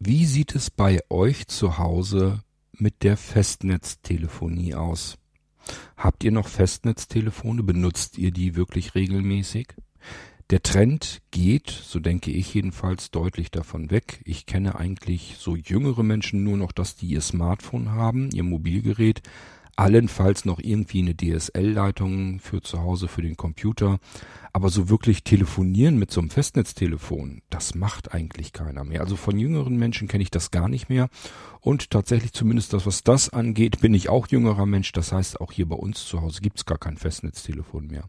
Wie sieht es bei euch zu Hause mit der Festnetztelefonie aus? Habt ihr noch Festnetztelefone? Benutzt ihr die wirklich regelmäßig? Der Trend geht, so denke ich jedenfalls, deutlich davon weg. Ich kenne eigentlich so jüngere Menschen nur noch, dass die ihr Smartphone haben, ihr Mobilgerät, allenfalls noch irgendwie eine DSL-Leitung für zu Hause, für den Computer. Aber so wirklich telefonieren mit so einem Festnetztelefon, das macht eigentlich keiner mehr. Also von jüngeren Menschen kenne ich das gar nicht mehr. Und tatsächlich zumindest das, was das angeht, bin ich auch jüngerer Mensch. Das heißt, auch hier bei uns zu Hause gibt's gar kein Festnetztelefon mehr.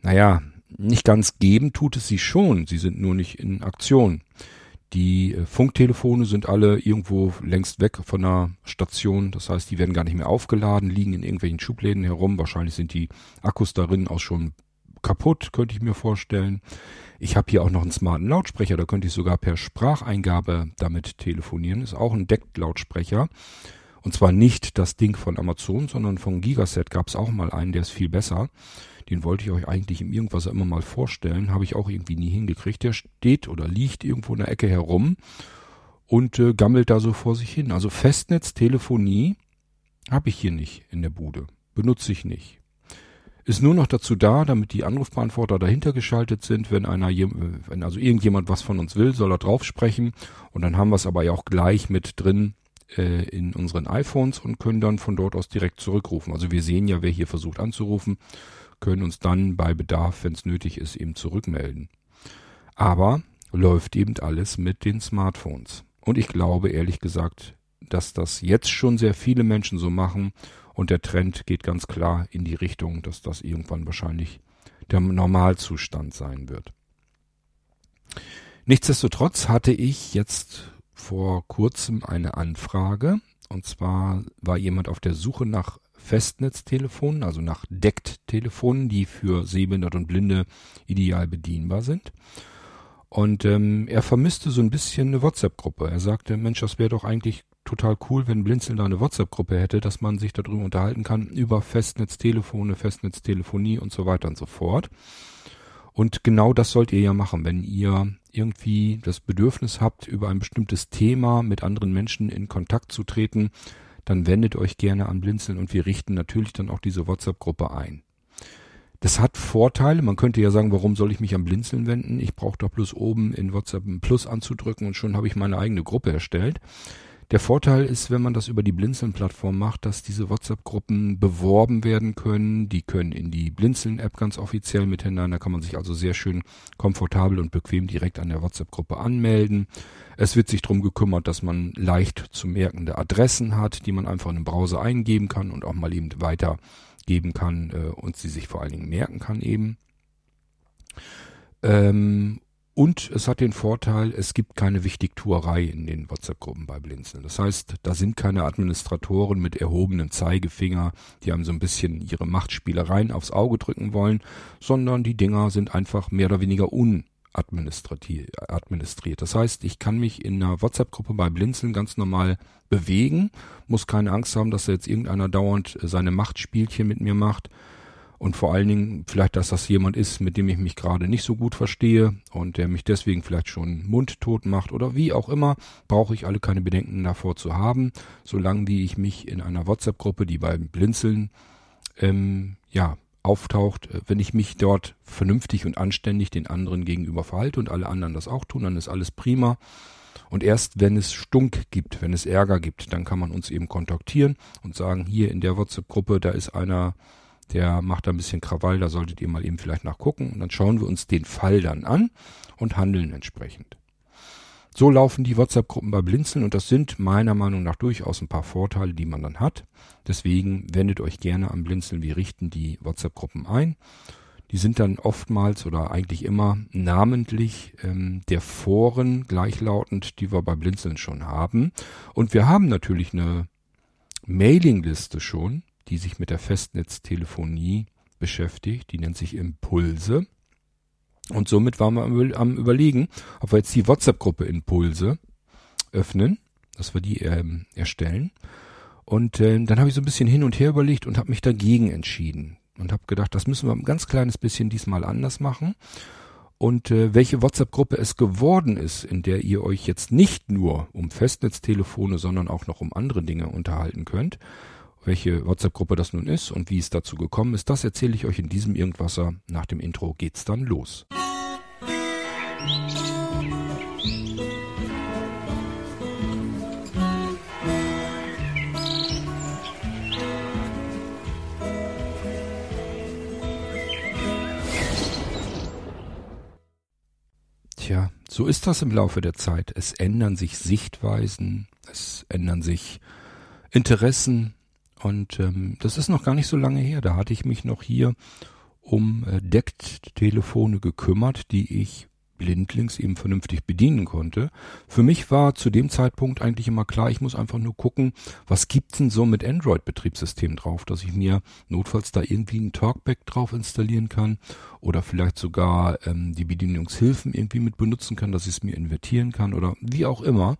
Naja, nicht ganz geben tut es sie schon. Sie sind nur nicht in Aktion. Die äh, Funktelefone sind alle irgendwo längst weg von der Station. Das heißt, die werden gar nicht mehr aufgeladen, liegen in irgendwelchen Schubläden herum. Wahrscheinlich sind die Akkus darin auch schon kaputt, könnte ich mir vorstellen. Ich habe hier auch noch einen smarten Lautsprecher, da könnte ich sogar per Spracheingabe damit telefonieren. Ist auch ein Deckt-Lautsprecher. Und zwar nicht das Ding von Amazon, sondern von Gigaset gab es auch mal einen, der ist viel besser. Den wollte ich euch eigentlich im Irgendwas immer mal vorstellen, habe ich auch irgendwie nie hingekriegt. Der steht oder liegt irgendwo in der Ecke herum und äh, gammelt da so vor sich hin. Also Festnetztelefonie habe ich hier nicht in der Bude. Benutze ich nicht. Ist nur noch dazu da, damit die Anrufbeantworter dahinter geschaltet sind. Wenn einer, wenn also irgendjemand was von uns will, soll er drauf sprechen. Und dann haben wir es aber ja auch gleich mit drin äh, in unseren iPhones und können dann von dort aus direkt zurückrufen. Also wir sehen ja, wer hier versucht anzurufen können uns dann bei Bedarf, wenn es nötig ist, eben zurückmelden. Aber läuft eben alles mit den Smartphones. Und ich glaube ehrlich gesagt, dass das jetzt schon sehr viele Menschen so machen und der Trend geht ganz klar in die Richtung, dass das irgendwann wahrscheinlich der Normalzustand sein wird. Nichtsdestotrotz hatte ich jetzt vor kurzem eine Anfrage und zwar war jemand auf der Suche nach Festnetztelefonen, also nach Deckt-Telefonen, die für Sehbehinderte und Blinde ideal bedienbar sind. Und ähm, er vermisste so ein bisschen eine WhatsApp-Gruppe. Er sagte, Mensch, das wäre doch eigentlich total cool, wenn Blinzeln da eine WhatsApp-Gruppe hätte, dass man sich darüber unterhalten kann, über Festnetztelefone, Festnetztelefonie und so weiter und so fort. Und genau das sollt ihr ja machen, wenn ihr irgendwie das Bedürfnis habt, über ein bestimmtes Thema mit anderen Menschen in Kontakt zu treten, dann wendet euch gerne an Blinzeln und wir richten natürlich dann auch diese WhatsApp-Gruppe ein. Das hat Vorteile. Man könnte ja sagen, warum soll ich mich an Blinzeln wenden? Ich brauche doch bloß oben in WhatsApp ein Plus anzudrücken und schon habe ich meine eigene Gruppe erstellt. Der Vorteil ist, wenn man das über die Blinzeln-Plattform macht, dass diese WhatsApp-Gruppen beworben werden können. Die können in die Blinzeln-App ganz offiziell mit hinein. Da kann man sich also sehr schön komfortabel und bequem direkt an der WhatsApp-Gruppe anmelden. Es wird sich darum gekümmert, dass man leicht zu merkende Adressen hat, die man einfach in den Browser eingeben kann und auch mal eben weitergeben kann äh, und sie sich vor allen Dingen merken kann eben. Ähm, und es hat den Vorteil, es gibt keine Wichtigtuerei in den WhatsApp-Gruppen bei Blinzeln. Das heißt, da sind keine Administratoren mit erhobenem Zeigefinger, die einem so ein bisschen ihre Machtspielereien aufs Auge drücken wollen, sondern die Dinger sind einfach mehr oder weniger unadministriert. Das heißt, ich kann mich in einer WhatsApp-Gruppe bei Blinzeln ganz normal bewegen, muss keine Angst haben, dass da jetzt irgendeiner dauernd seine Machtspielchen mit mir macht und vor allen Dingen vielleicht, dass das jemand ist, mit dem ich mich gerade nicht so gut verstehe und der mich deswegen vielleicht schon mundtot macht oder wie auch immer, brauche ich alle keine Bedenken davor zu haben, solange wie ich mich in einer WhatsApp-Gruppe, die beim Blinzeln ähm, ja auftaucht, äh, wenn ich mich dort vernünftig und anständig den anderen gegenüber verhalte und alle anderen das auch tun, dann ist alles prima. Und erst wenn es Stunk gibt, wenn es Ärger gibt, dann kann man uns eben kontaktieren und sagen, hier in der WhatsApp-Gruppe, da ist einer, der macht da ein bisschen Krawall, da solltet ihr mal eben vielleicht nachgucken und dann schauen wir uns den Fall dann an und handeln entsprechend. So laufen die WhatsApp-Gruppen bei Blinzeln und das sind meiner Meinung nach durchaus ein paar Vorteile, die man dann hat. Deswegen wendet euch gerne an Blinzeln. Wir richten die WhatsApp-Gruppen ein. Die sind dann oftmals oder eigentlich immer namentlich ähm, der Foren gleichlautend, die wir bei Blinzeln schon haben. Und wir haben natürlich eine Mailingliste schon, die sich mit der Festnetztelefonie beschäftigt. Die nennt sich Impulse. Und somit waren wir am Überlegen, ob wir jetzt die WhatsApp-Gruppe Impulse öffnen, dass wir die ähm, erstellen. Und äh, dann habe ich so ein bisschen hin und her überlegt und habe mich dagegen entschieden und habe gedacht, das müssen wir ein ganz kleines bisschen diesmal anders machen. und äh, welche WhatsApp-Gruppe es geworden ist, in der ihr euch jetzt nicht nur um Festnetztelefone, sondern auch noch um andere Dinge unterhalten könnt. Welche WhatsApp-Gruppe das nun ist und wie es dazu gekommen ist, das erzähle ich euch in diesem Irgendwasser. Nach dem Intro geht's dann los. Tja, so ist das im Laufe der Zeit. Es ändern sich Sichtweisen, es ändern sich Interessen und ähm, das ist noch gar nicht so lange her. Da hatte ich mich noch hier um äh, Deckt-Telefone gekümmert, die ich blindlings eben vernünftig bedienen konnte. Für mich war zu dem Zeitpunkt eigentlich immer klar, ich muss einfach nur gucken, was gibt's denn so mit Android-Betriebssystem drauf, dass ich mir notfalls da irgendwie ein Talkback drauf installieren kann oder vielleicht sogar ähm, die Bedienungshilfen irgendwie mit benutzen kann, dass ich es mir invertieren kann oder wie auch immer.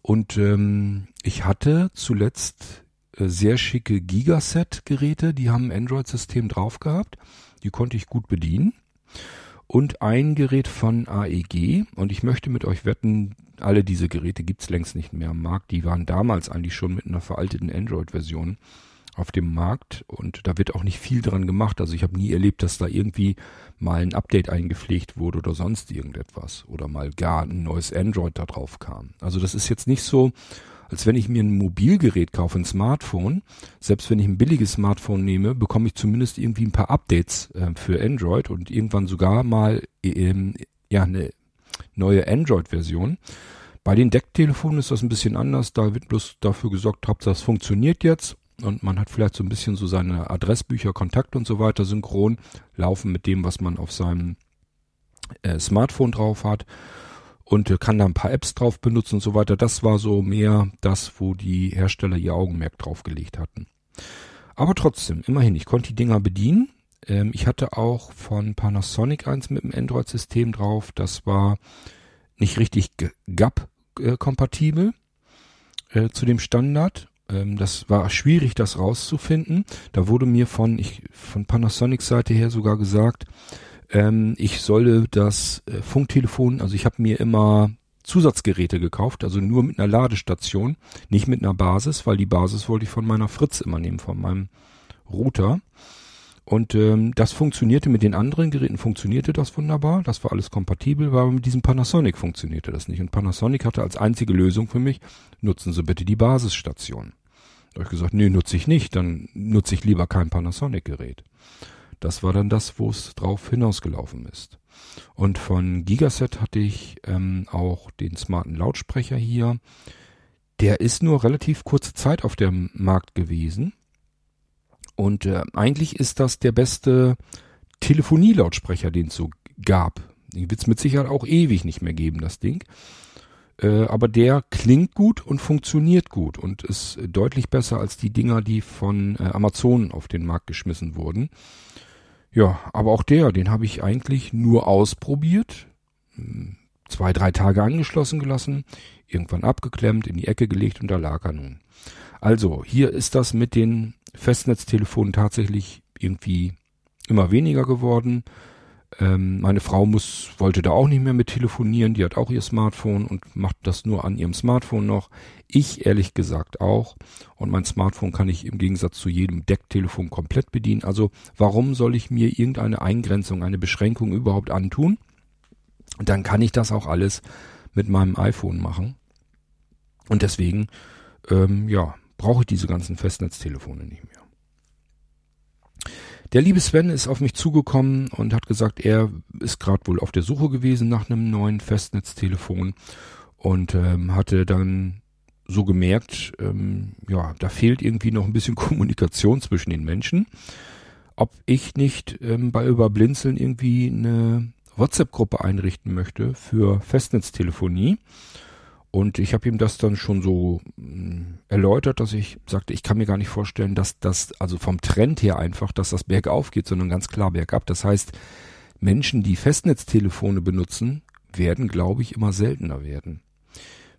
Und ähm, ich hatte zuletzt sehr schicke Gigaset-Geräte, die haben ein Android-System drauf gehabt. Die konnte ich gut bedienen und ein Gerät von AEG. Und ich möchte mit euch wetten, alle diese Geräte gibt's längst nicht mehr am Markt. Die waren damals eigentlich schon mit einer veralteten Android-Version auf dem Markt und da wird auch nicht viel dran gemacht. Also ich habe nie erlebt, dass da irgendwie mal ein Update eingepflegt wurde oder sonst irgendetwas oder mal gar ein neues Android da drauf kam. Also das ist jetzt nicht so, als wenn ich mir ein Mobilgerät kaufe, ein Smartphone. Selbst wenn ich ein billiges Smartphone nehme, bekomme ich zumindest irgendwie ein paar Updates äh, für Android und irgendwann sogar mal ähm, ja eine neue Android-Version. Bei den Decktelefonen ist das ein bisschen anders. Da wird bloß dafür gesorgt, habt das funktioniert jetzt und man hat vielleicht so ein bisschen so seine Adressbücher, Kontakt und so weiter synchron laufen mit dem, was man auf seinem äh, Smartphone drauf hat und äh, kann da ein paar Apps drauf benutzen und so weiter. Das war so mehr das, wo die Hersteller ihr Augenmerk drauf gelegt hatten. Aber trotzdem, immerhin, ich konnte die Dinger bedienen. Ähm, ich hatte auch von Panasonic eins mit dem Android-System drauf. Das war nicht richtig GAP-kompatibel äh, zu dem Standard. Ähm, das war schwierig, das rauszufinden. Da wurde mir von, ich, von Panasonic Seite her sogar gesagt, ähm, ich solle das äh, Funktelefon, also ich habe mir immer Zusatzgeräte gekauft, also nur mit einer Ladestation, nicht mit einer Basis, weil die Basis wollte ich von meiner Fritz immer nehmen, von meinem Router. Und ähm, das funktionierte mit den anderen Geräten, funktionierte das wunderbar, das war alles kompatibel, aber mit diesem Panasonic funktionierte das nicht. Und Panasonic hatte als einzige Lösung für mich, nutzen Sie bitte die Basisstation. Da habe ich gesagt, nee, nutze ich nicht, dann nutze ich lieber kein Panasonic-Gerät. Das war dann das, wo es drauf hinausgelaufen ist. Und von Gigaset hatte ich ähm, auch den smarten Lautsprecher hier. Der ist nur relativ kurze Zeit auf dem Markt gewesen. Und äh, eigentlich ist das der beste Telefonielautsprecher, den es so gab. Den wird es mit Sicherheit auch ewig nicht mehr geben, das Ding. Äh, aber der klingt gut und funktioniert gut und ist deutlich besser als die Dinger, die von äh, Amazon auf den Markt geschmissen wurden. Ja, aber auch der, den habe ich eigentlich nur ausprobiert, hm, zwei, drei Tage angeschlossen gelassen, irgendwann abgeklemmt, in die Ecke gelegt und da lag er nun. Also, hier ist das mit den Festnetztelefonen tatsächlich irgendwie immer weniger geworden. Ähm, meine Frau muss, wollte da auch nicht mehr mit telefonieren, die hat auch ihr Smartphone und macht das nur an ihrem Smartphone noch. Ich ehrlich gesagt auch. Und mein Smartphone kann ich im Gegensatz zu jedem Decktelefon komplett bedienen. Also warum soll ich mir irgendeine Eingrenzung, eine Beschränkung überhaupt antun? Dann kann ich das auch alles mit meinem iPhone machen. Und deswegen, ähm, ja, brauche ich diese ganzen Festnetztelefone nicht mehr. Der liebe Sven ist auf mich zugekommen und hat gesagt, er ist gerade wohl auf der Suche gewesen nach einem neuen Festnetztelefon und ähm, hatte dann so gemerkt, ähm, ja, da fehlt irgendwie noch ein bisschen Kommunikation zwischen den Menschen. Ob ich nicht ähm, bei Überblinzeln irgendwie eine WhatsApp-Gruppe einrichten möchte für Festnetztelefonie. Und ich habe ihm das dann schon so mh, hm, erläutert, dass ich sagte, ich kann mir gar nicht vorstellen, dass das, also vom Trend her einfach, dass das bergauf geht, sondern ganz klar bergab. Das heißt, Menschen, die Festnetztelefone benutzen, werden, glaube ich, immer seltener werden.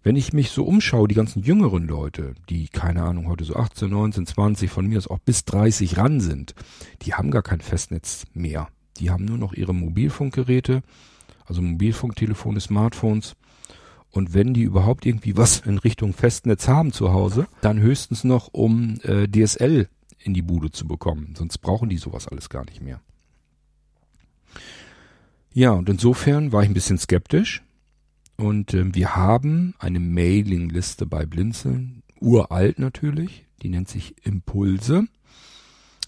Wenn ich mich so umschaue, die ganzen jüngeren Leute, die, keine Ahnung, heute so 18, 19, 20, von mir aus auch bis 30 ran sind, die haben gar kein Festnetz mehr. Die haben nur noch ihre Mobilfunkgeräte Also Mobilfunktelefone, Smartphones. Und wenn die überhaupt irgendwie was in Richtung Festnetz haben zu Hause, dann höchstens noch, um äh, DSL in die Bude zu bekommen. Sonst brauchen die sowas alles gar nicht mehr. Ja, und insofern war ich ein bisschen skeptisch. Und äh, wir haben eine Mailingliste bei Blinzeln, uralt natürlich, die nennt sich Impulse.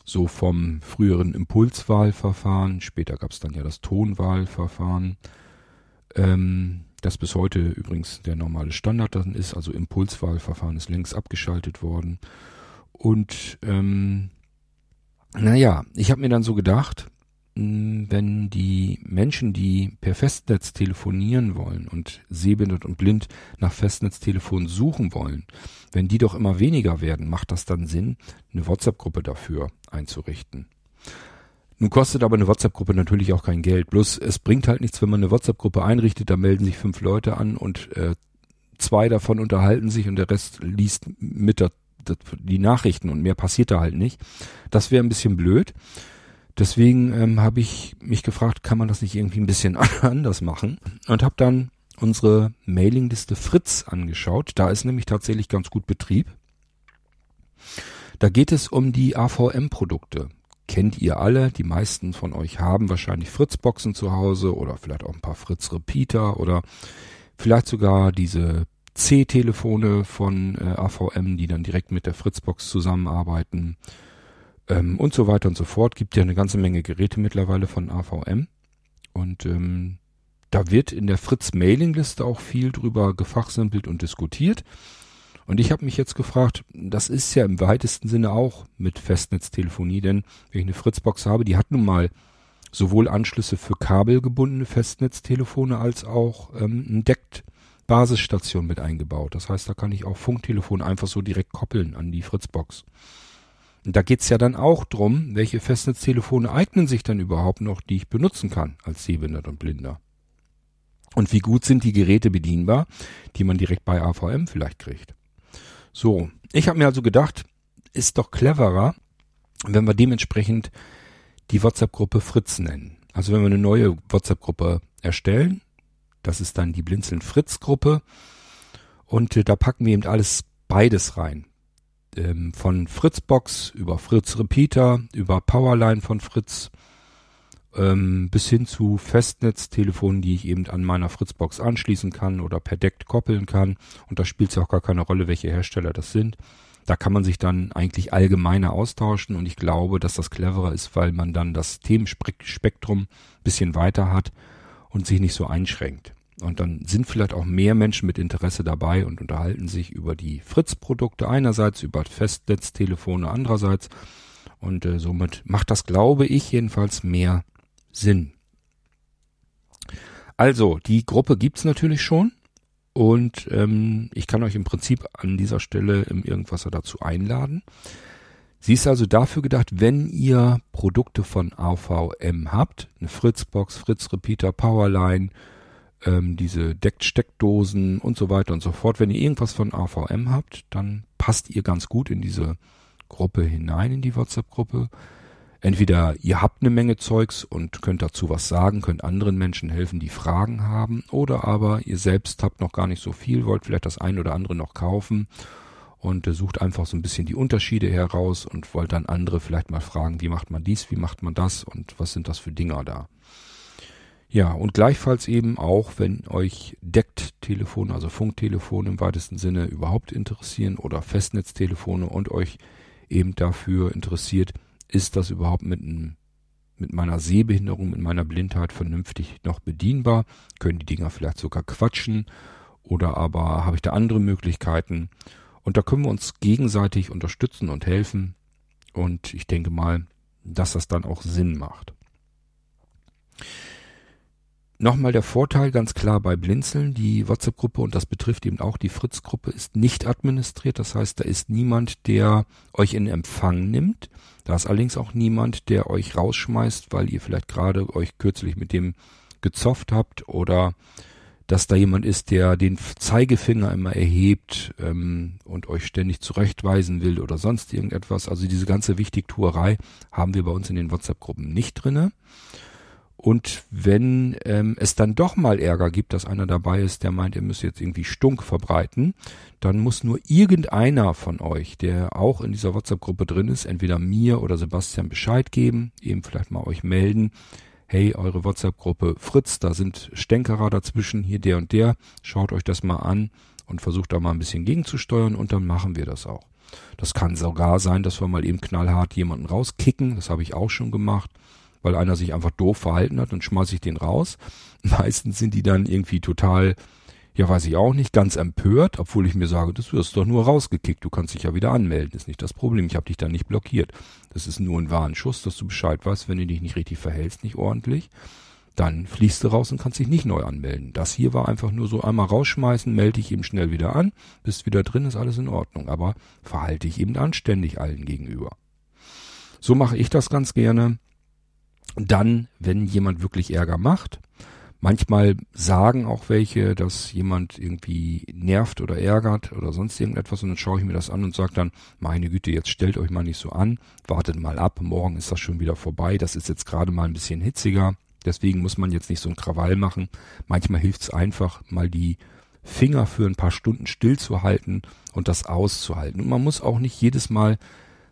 So vom früheren Impulswahlverfahren, später gab es dann ja das Tonwahlverfahren, ähm, das bis heute übrigens der normale Standard dann ist, also Impulswahlverfahren ist längst abgeschaltet worden. Und ähm, naja, ich habe mir dann so gedacht, wenn die Menschen, die per Festnetz telefonieren wollen und sehbehindert und blind nach Festnetztelefon suchen wollen, wenn die doch immer weniger werden, macht das dann Sinn, eine WhatsApp-Gruppe dafür einzurichten. Nun kostet aber eine WhatsApp-Gruppe natürlich auch kein Geld. Bloß es bringt halt nichts, wenn man eine WhatsApp-Gruppe einrichtet, da melden sich fünf Leute an und äh, zwei davon unterhalten sich und der Rest liest mit der, der, die Nachrichten und mehr passiert da halt nicht. Das wäre ein bisschen blöd. Deswegen ähm, habe ich mich gefragt, kann man das nicht irgendwie ein bisschen anders machen? Und habe dann unsere Mailingliste Fritz angeschaut. Da ist nämlich tatsächlich ganz gut Betrieb. Da geht es um die AVM-Produkte. Kennt ihr alle, die meisten von euch haben wahrscheinlich Fritz-Boxen zu Hause oder vielleicht auch ein paar Fritz-Repeater oder vielleicht sogar diese C-Telefone von äh, AVM, die dann direkt mit der Fritzbox zusammenarbeiten ähm, und so weiter und so fort. Gibt ja eine ganze Menge Geräte mittlerweile von AVM. Und ähm, da wird in der Fritz-Mailing-Liste auch viel drüber gefachsimpelt und diskutiert. Und ich habe mich jetzt gefragt, das ist ja im weitesten Sinne auch mit Festnetztelefonie, denn wenn ich eine Fritzbox habe, die hat nun mal sowohl Anschlüsse für kabelgebundene Festnetztelefone als auch ähm, ein Deckt Basisstation mit eingebaut. Das heißt, da kann ich auch Funktelefon einfach so direkt koppeln an die Fritzbox. Und da geht's ja dann auch drum, welche Festnetztelefone eignen sich dann überhaupt noch, die ich benutzen kann als Sehbehindert und Blinder. Und wie gut sind die Geräte bedienbar, die man direkt bei AVM vielleicht kriegt. So, ich habe mir also gedacht, ist doch cleverer, wenn wir dementsprechend die WhatsApp-Gruppe Fritz nennen. Also wenn wir eine neue WhatsApp-Gruppe erstellen, das ist dann die Blinzeln Fritz-Gruppe. Und äh, da packen wir eben alles beides rein. Ähm, von Fritzbox über Fritz Repeater, über Powerline von Fritz ähm, bis hin zu Festnetztelefonen, die ich eben an meiner Fritzbox anschließen kann oder per Deck koppeln kann. Und da spielt es ja auch gar keine Rolle, welche Hersteller das sind. Da kann man sich dann eigentlich allgemeiner austauschen und ich glaube, dass das cleverer ist, weil man dann das Themenspektrum bisschen weiter hat und sich nicht so einschränkt. Und dann sind vielleicht auch mehr Menschen mit Interesse dabei und unterhalten sich über die Fritz-Produkte einerseits, über Festnetztelefone andererseits. Und äh, somit macht das, glaube ich, jedenfalls mehr Sinn. Also, die Gruppe gibt's natürlich schon. Und ähm, ich kann euch im Prinzip an dieser Stelle im Irgendwasser dazu einladen. Sie ist also dafür gedacht, wenn ihr Produkte von AVM habt, eine Fritzbox, Fritz Repeater, Powerline, ähm, diese Decksteckdosen und so weiter und so fort. Wenn ihr irgendwas von AVM habt, dann passt ihr ganz gut in diese Gruppe hinein, in die WhatsApp-Gruppe. Entweder ihr habt eine Menge Zeugs und könnt dazu was sagen, könnt anderen Menschen helfen, die Fragen haben, oder aber ihr selbst habt noch gar nicht so viel, wollt vielleicht das ein oder andere noch kaufen und äh, sucht einfach so ein bisschen die Unterschiede heraus und wollt dann andere vielleicht mal fragen, wie macht man dies, wie macht man das und was sind das für Dinger da. Ja, und gleichfalls eben auch, wenn euch Deckt-Telefone, also Funktelefone im weitesten Sinne überhaupt interessieren oder Festnetztelefone und euch eben dafür interessiert, ist das überhaupt mit, mit meiner Sehbehinderung, mit meiner Blindheit vernünftig noch bedienbar? Können die Dinger vielleicht sogar quatschen? Oder aber habe ich da andere Möglichkeiten? Und da können wir uns gegenseitig unterstützen und helfen. Und ich denke mal, dass das dann auch Sinn macht. Nochmal der Vorteil ganz klar bei Blinzeln, die WhatsApp-Gruppe und das betrifft eben auch die Fritz-Gruppe ist nicht administriert. Das heißt, da ist niemand, der euch in Empfang nimmt. Da ist allerdings auch niemand, der euch rausschmeißt, weil ihr vielleicht gerade euch kürzlich mit dem gezofft habt oder dass da jemand ist, der den Zeigefinger immer erhebt ähm, und euch ständig zurechtweisen will oder sonst irgendetwas. Also diese ganze Wichtigtuerei haben wir bei uns in den WhatsApp-Gruppen nicht drinne. Und wenn ähm, es dann doch mal Ärger gibt, dass einer dabei ist, der meint, er müsse jetzt irgendwie Stunk verbreiten, dann muss nur irgendeiner von euch, der auch in dieser WhatsApp-Gruppe drin ist, entweder mir oder Sebastian Bescheid geben, eben vielleicht mal euch melden. Hey, eure WhatsApp-Gruppe Fritz, da sind Stänkerer dazwischen, hier der und der, schaut euch das mal an und versucht da mal ein bisschen gegenzusteuern und dann machen wir das auch. Das kann sogar sein, dass wir mal eben knallhart jemanden rauskicken, das habe ich auch schon gemacht weil einer sich einfach doof verhalten hat, dann schmeiße ich den raus. Meistens sind die dann irgendwie total, ja weiß ich auch nicht, ganz empört, obwohl ich mir sage, das wirst doch nur rausgekickt, du kannst dich ja wieder anmelden, ist nicht das Problem, ich habe dich da nicht blockiert. Das ist nur ein Warnschuss, dass du Bescheid weißt, wenn du dich nicht richtig verhältst, nicht ordentlich, dann fließt du raus und kannst dich nicht neu anmelden. Das hier war einfach nur so einmal rausschmeißen, melde dich eben schnell wieder an, bist wieder drin, ist alles in Ordnung, aber verhalte dich eben anständig allen gegenüber. So mache ich das ganz gerne dann, wenn jemand wirklich Ärger macht, manchmal sagen auch welche, dass jemand irgendwie nervt oder ärgert oder sonst irgendetwas und dann schaue ich mir das an und sage dann, meine Güte, jetzt stellt euch mal nicht so an, wartet mal ab, morgen ist das schon wieder vorbei, das ist jetzt gerade mal ein bisschen hitziger, deswegen muss man jetzt nicht so ein Krawall machen. Manchmal hilft es einfach, mal die Finger für ein paar Stunden stillzuhalten und das auszuhalten. Und man muss auch nicht jedes Mal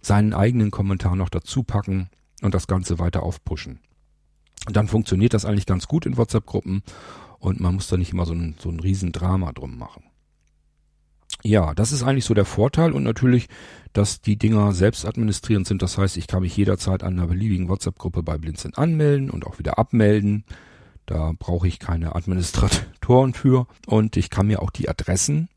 seinen eigenen Kommentar noch dazu packen und das Ganze weiter aufpushen. Und dann funktioniert das eigentlich ganz gut in WhatsApp-Gruppen und man muss da nicht immer so ein, so ein Riesendrama drum machen. Ja, das ist eigentlich so der Vorteil und natürlich, dass die Dinger selbst administrierend sind. Das heißt, ich kann mich jederzeit an einer beliebigen WhatsApp-Gruppe bei Blinzeln anmelden und auch wieder abmelden. Da brauche ich keine Administratoren für und ich kann mir auch die Adressen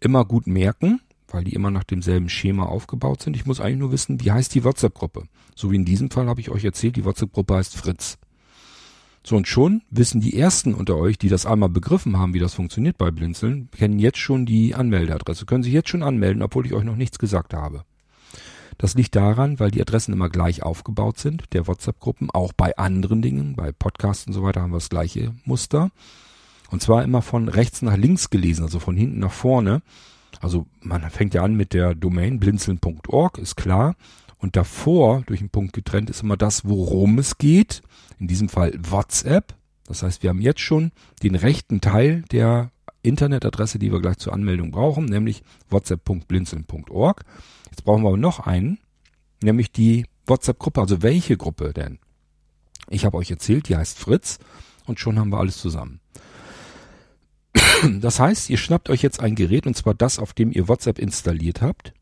immer gut merken weil die immer nach demselben Schema aufgebaut sind. Ich muss eigentlich nur wissen, wie heißt die WhatsApp-Gruppe. So wie in diesem Fall habe ich euch erzählt, die WhatsApp-Gruppe heißt Fritz. So und schon wissen die ersten unter euch, die das einmal begriffen haben, wie das funktioniert bei Blinzeln, kennen jetzt schon die Anmeldeadresse, können sich jetzt schon anmelden, obwohl ich euch noch nichts gesagt habe. Das liegt daran, weil die Adressen immer gleich aufgebaut sind, der WhatsApp-Gruppen, auch bei anderen Dingen, bei Podcasts und so weiter haben wir das gleiche Muster. Und zwar immer von rechts nach links gelesen, also von hinten nach vorne. Also man fängt ja an mit der Domain blinzeln.org, ist klar. Und davor, durch einen Punkt getrennt, ist immer das, worum es geht. In diesem Fall WhatsApp. Das heißt, wir haben jetzt schon den rechten Teil der Internetadresse, die wir gleich zur Anmeldung brauchen, nämlich whatsapp.blinzeln.org. Jetzt brauchen wir aber noch einen, nämlich die WhatsApp-Gruppe. Also welche Gruppe denn? Ich habe euch erzählt, die heißt Fritz und schon haben wir alles zusammen. Das heißt, ihr schnappt euch jetzt ein Gerät und zwar das, auf dem ihr WhatsApp installiert habt.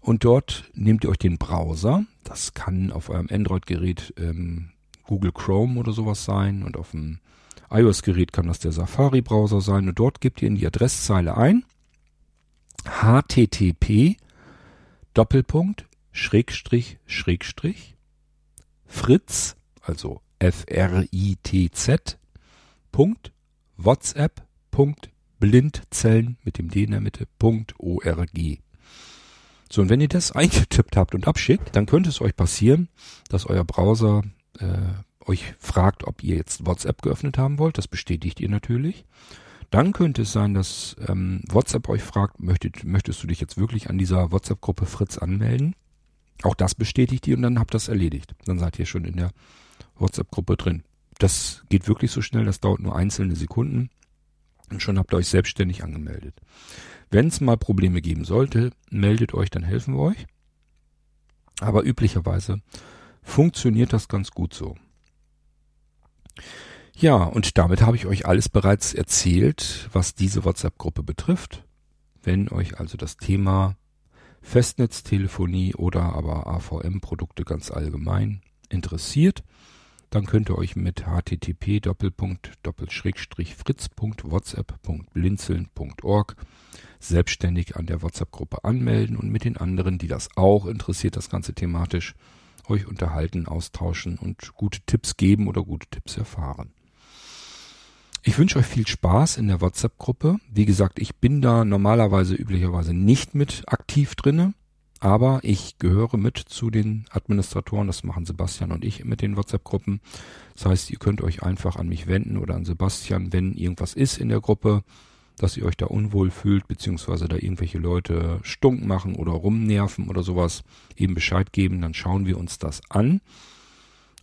Und dort nehmt ihr euch den Browser. Das kann auf eurem Android-Gerät ähm, Google Chrome oder sowas sein. Und auf dem iOS-Gerät kann das der Safari-Browser sein. Und dort gebt ihr in die Adresszeile ein http Doppelpunkt Schrägstrich Schrägstrich Fritz, also F-R-I-T-Z Punkt whatsapp.blindzellen mit dem D in der Mitte .org. So, und wenn ihr das eingetippt habt und abschickt, dann könnte es euch passieren, dass euer Browser äh, euch fragt, ob ihr jetzt WhatsApp geöffnet haben wollt. Das bestätigt ihr natürlich. Dann könnte es sein, dass ähm, WhatsApp euch fragt, möchtet, möchtest du dich jetzt wirklich an dieser WhatsApp-Gruppe Fritz anmelden? Auch das bestätigt ihr und dann habt ihr das erledigt. Dann seid ihr schon in der WhatsApp-Gruppe drin. Das geht wirklich so schnell, das dauert nur einzelne Sekunden und schon habt ihr euch selbstständig angemeldet. Wenn es mal Probleme geben sollte, meldet euch, dann helfen wir euch. Aber üblicherweise funktioniert das ganz gut so. Ja, und damit habe ich euch alles bereits erzählt, was diese WhatsApp-Gruppe betrifft. Wenn euch also das Thema Festnetztelefonie oder aber AVM-Produkte ganz allgemein interessiert, dann könnt ihr euch mit http fritz.whatsapp.blinzeln.org selbstständig an der WhatsApp-Gruppe anmelden und mit den anderen, die das auch interessiert, das Ganze thematisch, euch unterhalten, austauschen und gute Tipps geben oder gute Tipps erfahren. Ich wünsche euch viel Spaß in der WhatsApp-Gruppe. Wie gesagt, ich bin da normalerweise üblicherweise nicht mit aktiv drinne. Aber ich gehöre mit zu den Administratoren, das machen Sebastian und ich mit den WhatsApp-Gruppen. Das heißt, ihr könnt euch einfach an mich wenden oder an Sebastian, wenn irgendwas ist in der Gruppe, dass ihr euch da unwohl fühlt, beziehungsweise da irgendwelche Leute stunk machen oder rumnerven oder sowas, eben Bescheid geben, dann schauen wir uns das an.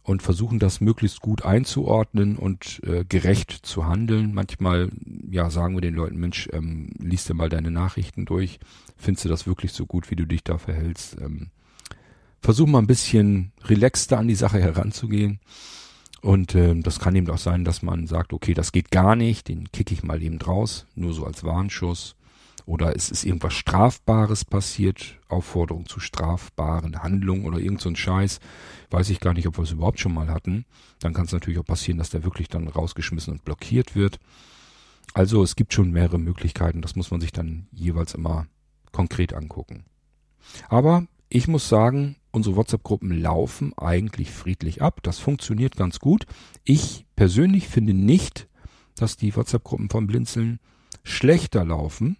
Und versuchen das möglichst gut einzuordnen und äh, gerecht zu handeln. Manchmal, ja, sagen wir den Leuten, Mensch, ähm, liest dir mal deine Nachrichten durch. Findest du das wirklich so gut, wie du dich da verhältst? Ähm, versuch mal ein bisschen relaxter an die Sache heranzugehen. Und äh, das kann eben auch sein, dass man sagt, okay, das geht gar nicht, den kicke ich mal eben draus, nur so als Warnschuss. Oder es ist irgendwas Strafbares passiert, Aufforderung zu strafbaren Handlungen oder irgend so ein Scheiß. Weiß ich gar nicht, ob wir es überhaupt schon mal hatten. Dann kann es natürlich auch passieren, dass der wirklich dann rausgeschmissen und blockiert wird. Also es gibt schon mehrere Möglichkeiten, das muss man sich dann jeweils immer konkret angucken. Aber ich muss sagen, unsere WhatsApp-Gruppen laufen eigentlich friedlich ab. Das funktioniert ganz gut. Ich persönlich finde nicht, dass die WhatsApp-Gruppen von Blinzeln schlechter laufen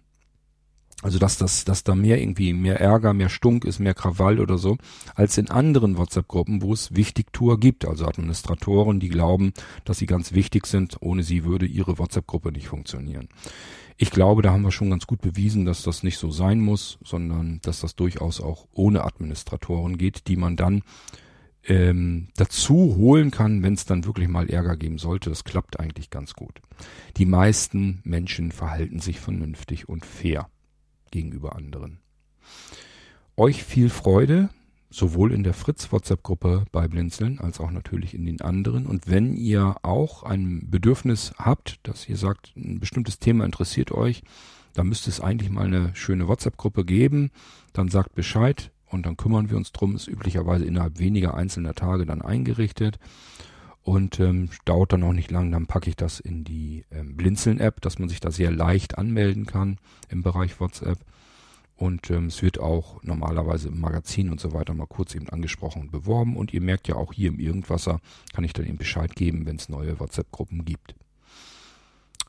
also dass das, dass da mehr irgendwie mehr Ärger, mehr Stunk ist, mehr Krawall oder so, als in anderen WhatsApp-Gruppen, wo es Wichtigtour gibt, also Administratoren, die glauben, dass sie ganz wichtig sind, ohne sie würde ihre WhatsApp-Gruppe nicht funktionieren. Ich glaube, da haben wir schon ganz gut bewiesen, dass das nicht so sein muss, sondern dass das durchaus auch ohne Administratoren geht, die man dann ähm, dazu holen kann, wenn es dann wirklich mal Ärger geben sollte. Das klappt eigentlich ganz gut. Die meisten Menschen verhalten sich vernünftig und fair gegenüber anderen. Euch viel Freude, sowohl in der Fritz WhatsApp-Gruppe bei Blinzeln als auch natürlich in den anderen. Und wenn ihr auch ein Bedürfnis habt, dass ihr sagt, ein bestimmtes Thema interessiert euch, dann müsste es eigentlich mal eine schöne WhatsApp-Gruppe geben. Dann sagt Bescheid und dann kümmern wir uns drum. Ist üblicherweise innerhalb weniger einzelner Tage dann eingerichtet und ähm, dauert dann auch nicht lang, dann packe ich das in die ähm, Blinzeln-App, dass man sich da sehr leicht anmelden kann im Bereich WhatsApp. Und ähm, es wird auch normalerweise im Magazin und so weiter mal kurz eben angesprochen und beworben. Und ihr merkt ja auch hier im Irgendwasser kann ich dann eben Bescheid geben, wenn es neue WhatsApp-Gruppen gibt.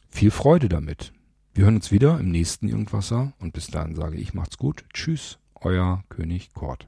Viel Freude damit. Wir hören uns wieder im nächsten Irgendwasser und bis dahin sage ich macht's gut. Tschüss, euer König Kort.